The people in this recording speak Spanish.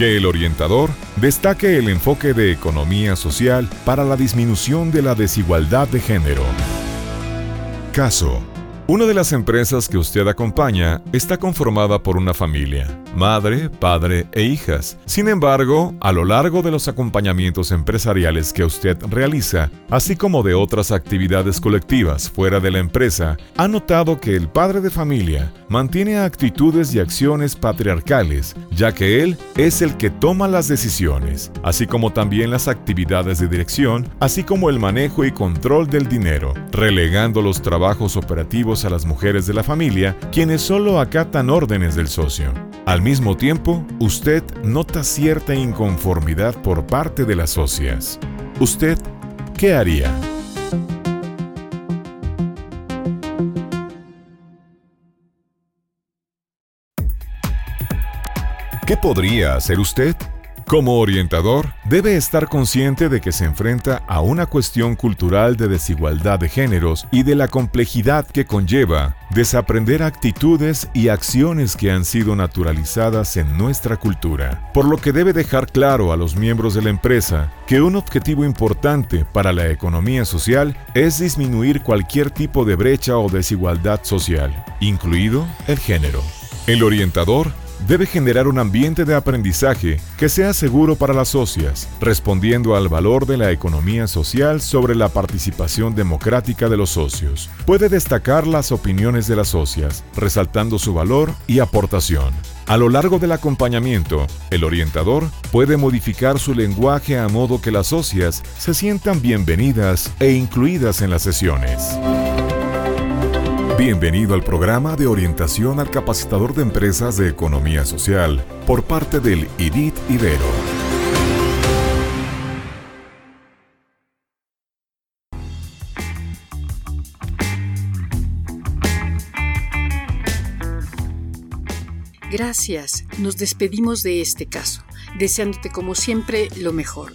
que el orientador destaque el enfoque de economía social para la disminución de la desigualdad de género. Caso una de las empresas que usted acompaña está conformada por una familia, madre, padre e hijas. Sin embargo, a lo largo de los acompañamientos empresariales que usted realiza, así como de otras actividades colectivas fuera de la empresa, ha notado que el padre de familia mantiene actitudes y acciones patriarcales, ya que él es el que toma las decisiones, así como también las actividades de dirección, así como el manejo y control del dinero, relegando los trabajos operativos a las mujeres de la familia, quienes solo acatan órdenes del socio. Al mismo tiempo, usted nota cierta inconformidad por parte de las socias. ¿Usted qué haría? ¿Qué podría hacer usted? Como orientador, debe estar consciente de que se enfrenta a una cuestión cultural de desigualdad de géneros y de la complejidad que conlleva desaprender actitudes y acciones que han sido naturalizadas en nuestra cultura. Por lo que debe dejar claro a los miembros de la empresa que un objetivo importante para la economía social es disminuir cualquier tipo de brecha o desigualdad social, incluido el género. El orientador debe generar un ambiente de aprendizaje que sea seguro para las socias, respondiendo al valor de la economía social sobre la participación democrática de los socios. Puede destacar las opiniones de las socias, resaltando su valor y aportación. A lo largo del acompañamiento, el orientador puede modificar su lenguaje a modo que las socias se sientan bienvenidas e incluidas en las sesiones. Bienvenido al programa de orientación al capacitador de empresas de economía social por parte del IDIT Ibero. Gracias, nos despedimos de este caso, deseándote como siempre lo mejor.